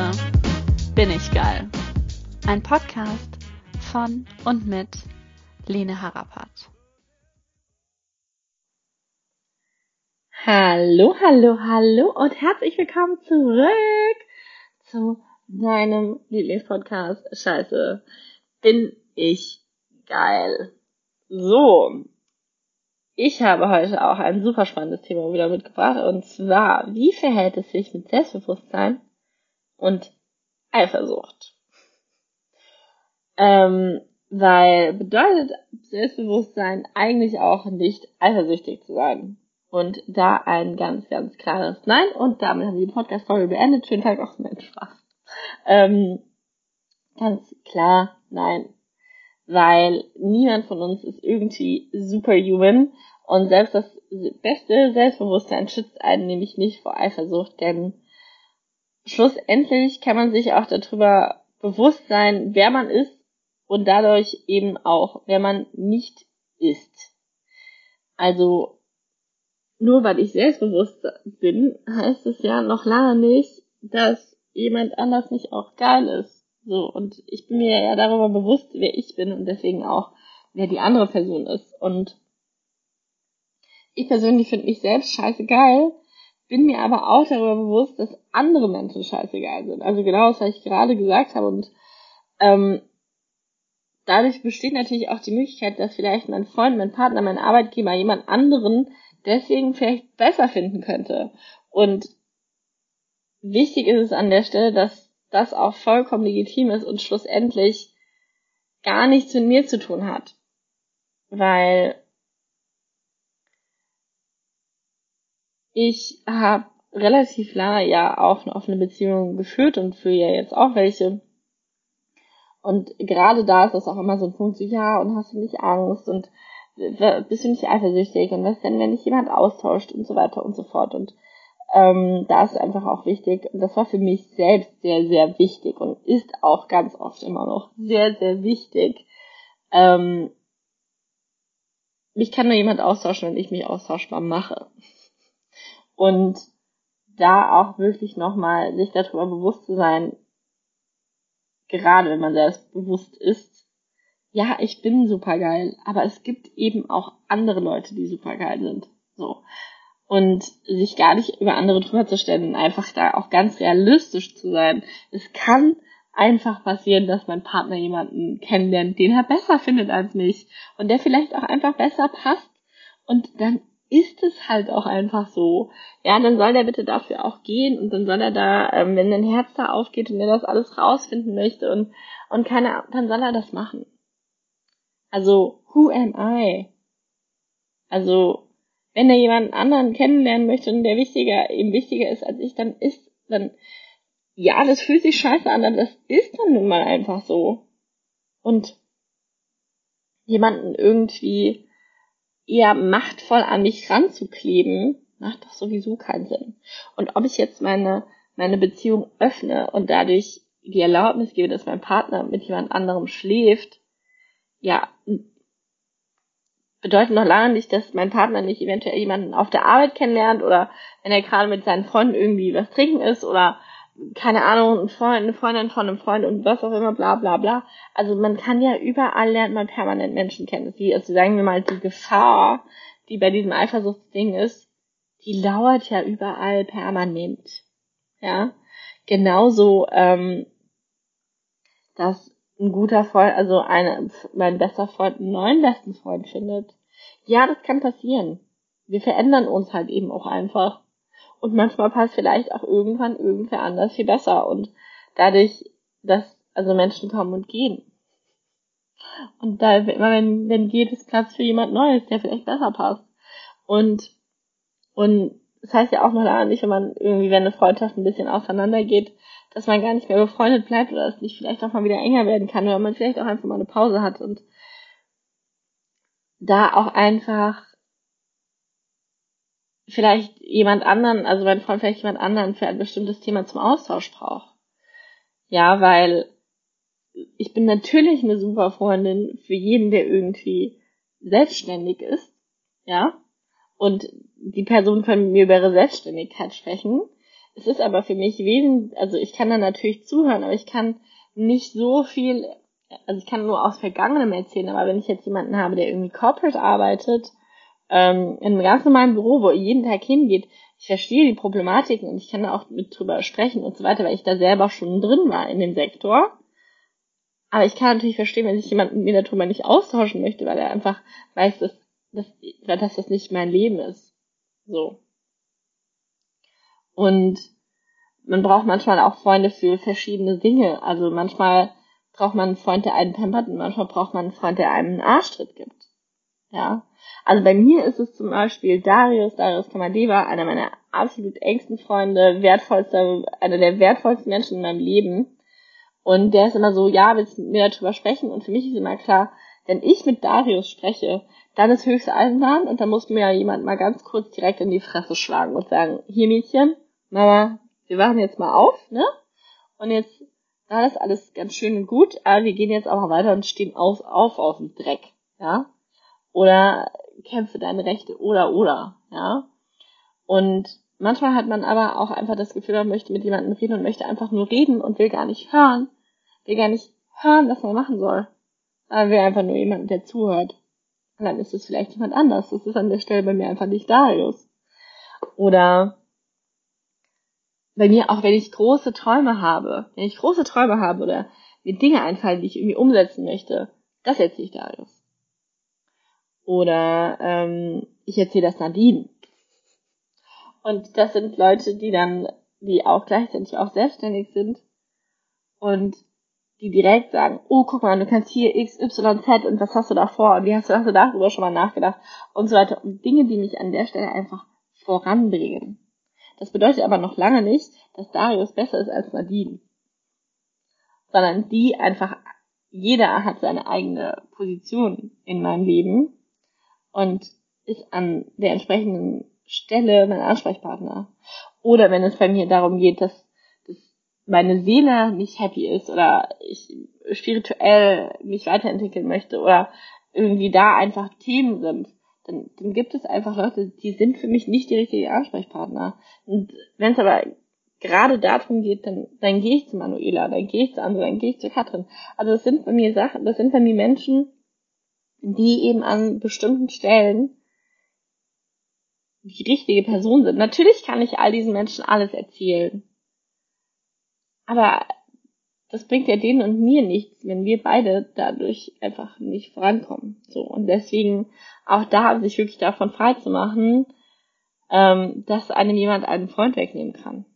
Scheiße, bin ich geil. Ein Podcast von und mit Lene Harapat. Hallo, hallo, hallo und herzlich willkommen zurück zu deinem Lieblingspodcast. Scheiße, bin ich geil. So, ich habe heute auch ein super spannendes Thema wieder mitgebracht und zwar, wie verhält es sich mit Selbstbewusstsein und Eifersucht? Ähm, weil bedeutet Selbstbewusstsein eigentlich auch nicht eifersüchtig zu sein. Und da ein ganz, ganz klares Nein. Und damit haben wir die Podcast-Folge beendet. Schönen Tag auch, mein Spaß. Ähm, ganz klar Nein. Weil niemand von uns ist irgendwie superhuman. Und selbst das beste Selbstbewusstsein schützt einen nämlich nicht vor Eifersucht, denn schlussendlich kann man sich auch darüber bewusst sein, wer man ist und dadurch eben auch, wer man nicht ist. Also, nur weil ich selbstbewusst bin, heißt es ja noch lange nicht, dass jemand anders nicht auch geil ist. So, und ich bin mir ja darüber bewusst, wer ich bin und deswegen auch, wer die andere Person ist. Und ich persönlich finde mich selbst scheiße geil, bin mir aber auch darüber bewusst, dass andere Menschen scheiße geil sind. Also genau das, was ich gerade gesagt habe. Und ähm, dadurch besteht natürlich auch die Möglichkeit, dass vielleicht mein Freund, mein Partner, mein Arbeitgeber jemand anderen deswegen vielleicht besser finden könnte. Und wichtig ist es an der Stelle, dass das auch vollkommen legitim ist und schlussendlich gar nichts mit mir zu tun hat. Weil ich habe relativ lange ja auch eine offene Beziehung geführt und führe ja jetzt auch welche. Und gerade da ist das auch immer so ein Punkt, so ja, und hast du nicht Angst und bist du nicht eifersüchtig und was denn, wenn dich jemand austauscht und so weiter und so fort. Und ähm, da ist einfach auch wichtig, und das war für mich selbst sehr, sehr wichtig und ist auch ganz oft immer noch sehr, sehr wichtig. Ähm, mich kann nur jemand austauschen, wenn ich mich austauschbar mache. Und da auch wirklich nochmal sich darüber bewusst zu sein, gerade wenn man selbst bewusst ist, ja, ich bin super geil, aber es gibt eben auch andere Leute, die super geil sind. So. Und sich gar nicht über andere drüber zu stellen, einfach da auch ganz realistisch zu sein. Es kann einfach passieren, dass mein Partner jemanden kennenlernt, den er besser findet als mich und der vielleicht auch einfach besser passt. Und dann ist es halt auch einfach so. Ja, dann soll der bitte dafür auch gehen und dann soll er da, ähm, wenn ein Herz da aufgeht und er das alles rausfinden möchte und, und keine, dann soll er das machen. Also, who am I? Also, wenn er jemanden anderen kennenlernen möchte und der wichtiger, eben wichtiger ist als ich, dann ist, dann, ja, das fühlt sich scheiße an, aber das ist dann nun mal einfach so. Und jemanden irgendwie eher machtvoll an mich ranzukleben, macht doch sowieso keinen Sinn. Und ob ich jetzt meine, meine Beziehung öffne und dadurch die Erlaubnis gebe, dass mein Partner mit jemand anderem schläft, ja, bedeutet noch lange nicht, dass mein Partner nicht eventuell jemanden auf der Arbeit kennenlernt oder wenn er gerade mit seinen Freunden irgendwie was trinken ist oder keine Ahnung, ein Freund, eine Freundin von einem Freund und was auch immer, bla bla bla. Also man kann ja überall lernt man permanent Menschen kennen. Die, also sagen wir mal, die Gefahr, die bei diesem Eifersuchtsding ist, die lauert ja überall permanent. Ja. Genauso, ähm, dass ein guter Freund, also eine, mein bester Freund einen neuen besten Freund findet. Ja, das kann passieren. Wir verändern uns halt eben auch einfach. Und manchmal passt vielleicht auch irgendwann irgendwer anders viel besser. Und dadurch, dass also Menschen kommen und gehen. Und da immer wenn, wenn geht, ist Platz für jemand Neues, der vielleicht besser passt. Und, und das heißt ja auch lange nicht, wenn man irgendwie, wenn eine Freundschaft ein bisschen auseinandergeht, dass man gar nicht mehr befreundet bleibt oder es nicht vielleicht auch mal wieder enger werden kann oder man vielleicht auch einfach mal eine Pause hat und da auch einfach vielleicht jemand anderen, also mein Freund vielleicht jemand anderen für ein bestimmtes Thema zum Austausch braucht. Ja, weil ich bin natürlich eine super Freundin für jeden, der irgendwie selbstständig ist, ja, und die Person kann mit mir über ihre Selbstständigkeit sprechen. es ist aber für mich wesentlich, also ich kann da natürlich zuhören, aber ich kann nicht so viel, also ich kann nur aus Vergangenem erzählen, aber wenn ich jetzt jemanden habe, der irgendwie corporate arbeitet, ähm, in einem ganz normalen Büro, wo er jeden Tag hingeht, ich verstehe die Problematiken und ich kann da auch mit drüber sprechen und so weiter, weil ich da selber schon drin war in dem Sektor. Aber ich kann natürlich verstehen, wenn sich jemand mit mir darüber nicht austauschen möchte, weil er einfach weiß, dass, dass, dass das nicht mein Leben ist. So. Und man braucht manchmal auch Freunde für verschiedene Dinge. Also manchmal braucht man einen Freund, der einen pampert und manchmal braucht man einen Freund, der einem einen Arschtritt gibt. Ja. Also bei mir ist es zum Beispiel Darius, Darius Kamadeva, einer meiner absolut engsten Freunde, wertvollster, einer der wertvollsten Menschen in meinem Leben. Und der ist immer so, ja, willst du mit mir darüber sprechen? Und für mich ist immer klar, wenn ich mit Darius spreche, dann ist höchste Eisenbahn und dann muss mir ja jemand mal ganz kurz direkt in die Fresse schlagen und sagen, hier Mädchen, Mama, wir wachen jetzt mal auf, ne? Und jetzt war das alles ganz schön und gut, aber wir gehen jetzt auch mal weiter und stehen auf, auf aus dem Dreck, ja? Oder kämpfe deine Rechte oder oder, ja? Und manchmal hat man aber auch einfach das Gefühl, man möchte mit jemandem reden und möchte einfach nur reden und will gar nicht hören, will gar nicht hören, was man machen soll. Aber will einfach nur jemanden, der zuhört. Und dann ist es vielleicht jemand anders. Das ist an der Stelle bei mir einfach nicht Darius. Oder bei mir auch, wenn ich große Träume habe, wenn ich große Träume habe oder mir Dinge einfallen, die ich irgendwie umsetzen möchte, das erzähle ich Darius. Oder ähm, ich erzähle das Nadine. Und das sind Leute, die dann, die auch gleichzeitig auch selbstständig sind und die direkt sagen, oh, guck mal, du kannst hier X, Y, Z und was hast du da vor und wie hast du, hast du darüber schon mal nachgedacht und so weiter. Und Dinge, die mich an der Stelle einfach voranbringen. Das bedeutet aber noch lange nicht, dass Darius besser ist als Nadine. Sondern die einfach, jeder hat seine eigene Position in meinem Leben und ist an der entsprechenden Stelle mein Ansprechpartner. Oder wenn es bei mir darum geht, dass, dass meine Seele nicht happy ist oder ich spirituell mich weiterentwickeln möchte oder irgendwie da einfach Themen sind, dann, dann gibt es einfach Leute, die sind für mich nicht die richtigen Ansprechpartner. Und wenn es aber gerade darum geht, dann, dann gehe ich zu Manuela, dann gehe ich zu Andrea, dann gehe ich zu Katrin. Also das sind bei mir Sachen, das sind bei mir Menschen, die eben an bestimmten Stellen die richtige Person sind. Natürlich kann ich all diesen Menschen alles erzählen. Aber das bringt ja denen und mir nichts, wenn wir beide dadurch einfach nicht vorankommen. So und deswegen auch da sich wirklich davon frei zu machen, ähm, dass einem jemand einen Freund wegnehmen kann.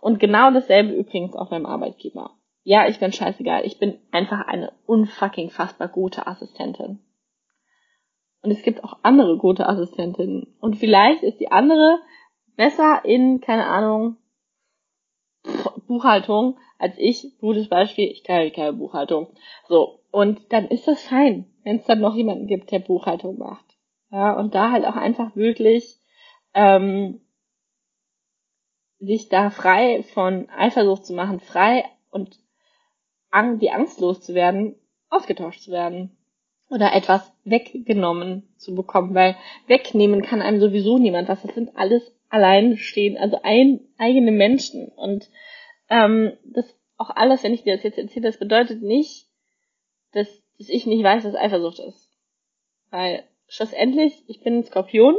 Und genau dasselbe übrigens auch beim Arbeitgeber. Ja, ich bin scheißegal. Ich bin einfach eine unfucking fassbar gute Assistentin. Und es gibt auch andere gute Assistentinnen. Und vielleicht ist die andere besser in, keine Ahnung, Buchhaltung als ich. Gutes Beispiel, ich kann keine Buchhaltung. So. Und dann ist das fein, wenn es dann noch jemanden gibt, der Buchhaltung macht. Ja, und da halt auch einfach wirklich ähm, sich da frei von Eifersucht zu machen, frei und an, die Angst loszuwerden, ausgetauscht zu werden oder etwas weggenommen zu bekommen, weil wegnehmen kann einem sowieso niemand was. Das sind alles alleinstehen, also ein, eigene Menschen und ähm, das auch alles, wenn ich dir das jetzt erzähle, das bedeutet nicht, dass, dass ich nicht weiß, was Eifersucht ist, weil schlussendlich ich bin ein Skorpion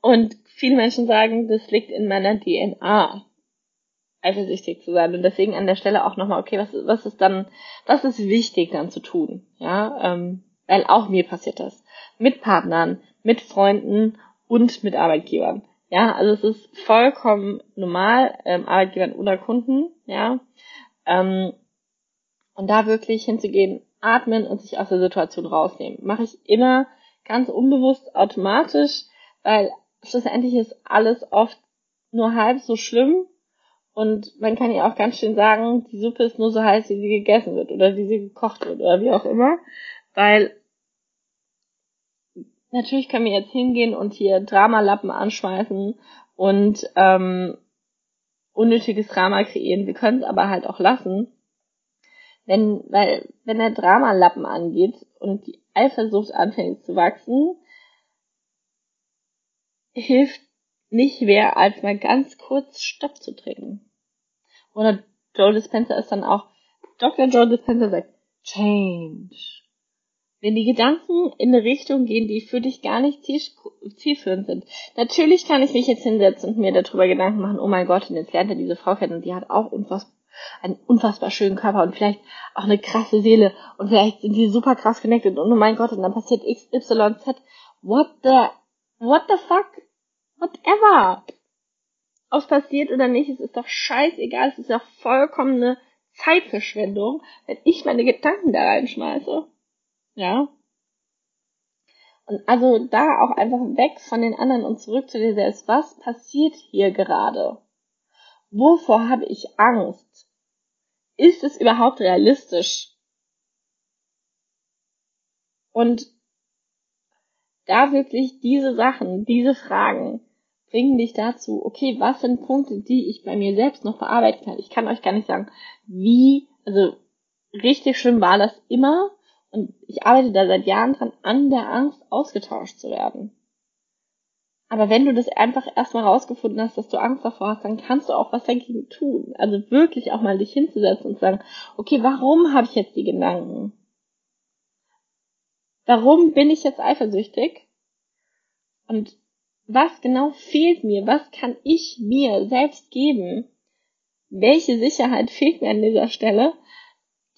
und viele Menschen sagen, das liegt in meiner DNA, eifersüchtig zu sein. Und deswegen an der Stelle auch nochmal, okay, was, was ist dann, was ist wichtig dann zu tun? Ja, ähm, weil auch mir passiert das. Mit Partnern, mit Freunden und mit Arbeitgebern. Ja, also es ist vollkommen normal, ähm, Arbeitgebern oder Kunden, ja. Ähm, und da wirklich hinzugehen, atmen und sich aus der Situation rausnehmen. Mache ich immer ganz unbewusst automatisch, weil schlussendlich ist alles oft nur halb so schlimm und man kann ja auch ganz schön sagen, die Suppe ist nur so heiß, wie sie gegessen wird oder wie sie gekocht wird oder wie auch immer, weil natürlich können wir jetzt hingehen und hier Dramalappen anschmeißen und ähm, unnötiges Drama kreieren. Wir können es aber halt auch lassen. Wenn, weil, wenn der Dramalappen angeht und die Eifersucht anfängt zu wachsen, hilft nicht wäre, als mal ganz kurz Stopp zu trinken. Oder Joe Dispenza ist dann auch, Dr. Joe Dispenza sagt, Change. Wenn die Gedanken in eine Richtung gehen, die für dich gar nicht zielführend sind. Natürlich kann ich mich jetzt hinsetzen und mir darüber Gedanken machen, oh mein Gott, und jetzt lernt er diese Frau kennen und die hat auch unfassbar einen unfassbar schönen Körper und vielleicht auch eine krasse Seele und vielleicht sind die super krass connected und oh mein Gott, und dann passiert X, Y, Z. What the, what the fuck? Whatever. Ob es passiert oder nicht, es ist doch scheißegal, es ist doch vollkommene Zeitverschwendung, wenn ich meine Gedanken da reinschmeiße. Ja. Und also da auch einfach weg von den anderen und zurück zu dir selbst. Was passiert hier gerade? Wovor habe ich Angst? Ist es überhaupt realistisch? Und da wirklich diese Sachen, diese Fragen bringen dich dazu, okay, was sind Punkte, die ich bei mir selbst noch bearbeiten kann? Ich kann euch gar nicht sagen, wie, also richtig schlimm war das immer und ich arbeite da seit Jahren dran, an der Angst ausgetauscht zu werden. Aber wenn du das einfach erstmal rausgefunden hast, dass du Angst davor hast, dann kannst du auch was dagegen tun. Also wirklich auch mal dich hinzusetzen und sagen, okay, warum habe ich jetzt die Gedanken? Warum bin ich jetzt eifersüchtig? Und was genau fehlt mir? Was kann ich mir selbst geben? Welche Sicherheit fehlt mir an dieser Stelle,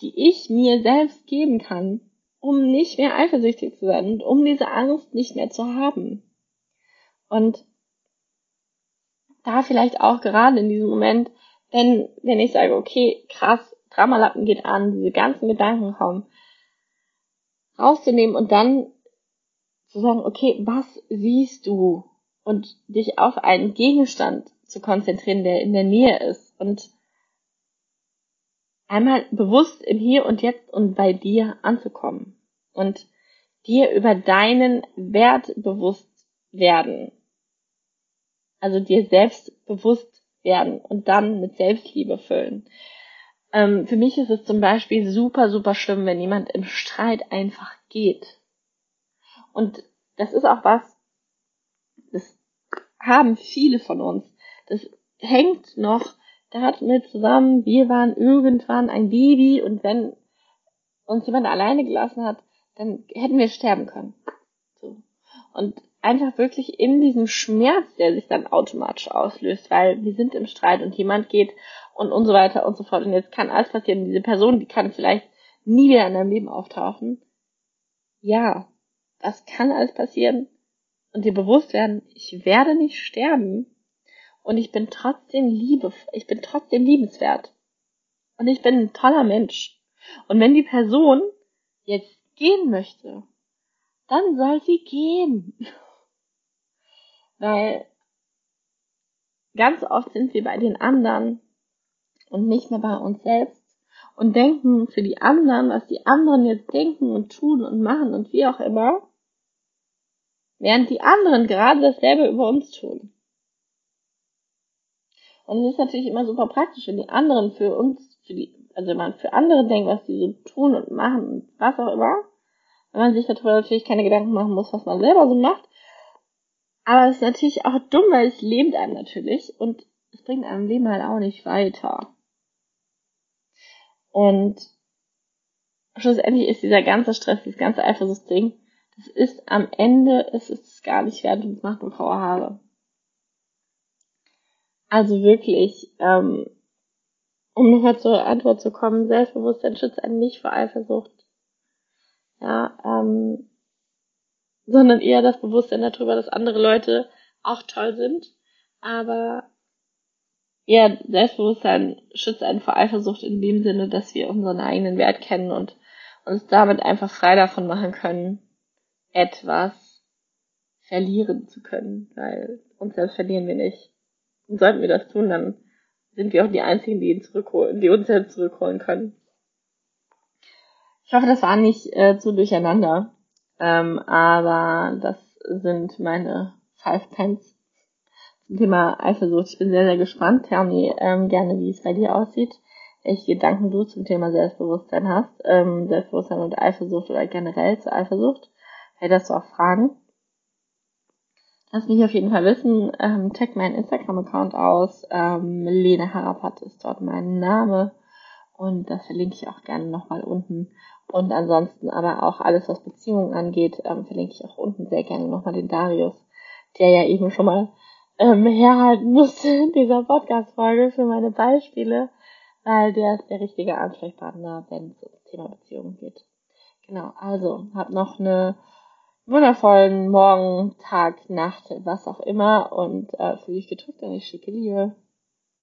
die ich mir selbst geben kann, um nicht mehr eifersüchtig zu sein und um diese Angst nicht mehr zu haben? Und da vielleicht auch gerade in diesem Moment, wenn, wenn ich sage, okay, krass, Dramalappen geht an, diese ganzen Gedanken kommen, rauszunehmen und dann zu sagen, okay, was siehst du? Und dich auf einen Gegenstand zu konzentrieren, der in der Nähe ist und einmal bewusst im Hier und Jetzt und bei dir anzukommen und dir über deinen Wert bewusst werden also dir selbst bewusst werden und dann mit Selbstliebe füllen. Ähm, für mich ist es zum Beispiel super, super schlimm, wenn jemand im Streit einfach geht. Und das ist auch was, das haben viele von uns. Das hängt noch damit zusammen, wir waren irgendwann ein Baby und wenn uns jemand alleine gelassen hat, dann hätten wir sterben können. So. Und einfach wirklich in diesem Schmerz, der sich dann automatisch auslöst, weil wir sind im Streit und jemand geht und und so weiter und so fort. Und jetzt kann alles passieren. Diese Person, die kann vielleicht nie wieder in deinem Leben auftauchen. Ja, das kann alles passieren. Und dir bewusst werden, ich werde nicht sterben. Und ich bin trotzdem liebe, ich bin trotzdem liebenswert. Und ich bin ein toller Mensch. Und wenn die Person jetzt gehen möchte, dann soll sie gehen. Weil ganz oft sind wir bei den anderen und nicht mehr bei uns selbst und denken für die anderen, was die anderen jetzt denken und tun und machen und wie auch immer, während die anderen gerade dasselbe über uns tun. Und es ist natürlich immer super praktisch, wenn die anderen für uns, für die, also wenn man für andere denkt, was die so tun und machen und was auch immer, wenn man sich darüber natürlich keine Gedanken machen muss, was man selber so macht, aber es ist natürlich auch dumm, weil es lähmt einem natürlich und es bringt einem Leben halt auch nicht weiter. Und schlussendlich ist dieser ganze Stress, dieses ganze Eifersuchtsding, das ist am Ende, es ist gar nicht wert und es macht nur graue Haare. Also wirklich, ähm, um nochmal zur Antwort zu kommen, Selbstbewusstsein schützt einen nicht vor Eifersucht. Ja, ähm, sondern eher das Bewusstsein darüber, dass andere Leute auch toll sind. Aber eher Selbstbewusstsein schützt einen vor Eifersucht in dem Sinne, dass wir unseren eigenen Wert kennen und uns damit einfach frei davon machen können, etwas verlieren zu können, weil uns selbst verlieren wir nicht. Und sollten wir das tun, dann sind wir auch die einzigen, die ihn zurückholen, die uns selbst zurückholen können. Ich hoffe, das war nicht äh, zu durcheinander. Ähm, aber das sind meine Five Pence zum Thema Eifersucht. Ich bin sehr, sehr gespannt. Tell ähm, gerne, wie es bei dir aussieht, welche Gedanken du zum Thema Selbstbewusstsein hast, ähm, Selbstbewusstsein und Eifersucht oder generell zur Eifersucht. Das du auch Fragen. Lass mich auf jeden Fall wissen. Ähm, check meinen Instagram-Account aus. Ähm, Lene Harapat ist dort mein Name. Und das verlinke ich auch gerne nochmal unten. Und ansonsten aber auch alles, was Beziehungen angeht, ähm, verlinke ich auch unten sehr gerne nochmal den Darius, der ja eben schon mal ähm, herhalten musste in dieser Podcast-Folge für meine Beispiele, weil der ist der richtige Ansprechpartner, wenn es ums Thema Beziehungen geht. Genau, also hab noch eine wundervollen Morgen, Tag, Nacht, was auch immer und äh, fühle dich gedrückt und ich schicke Liebe.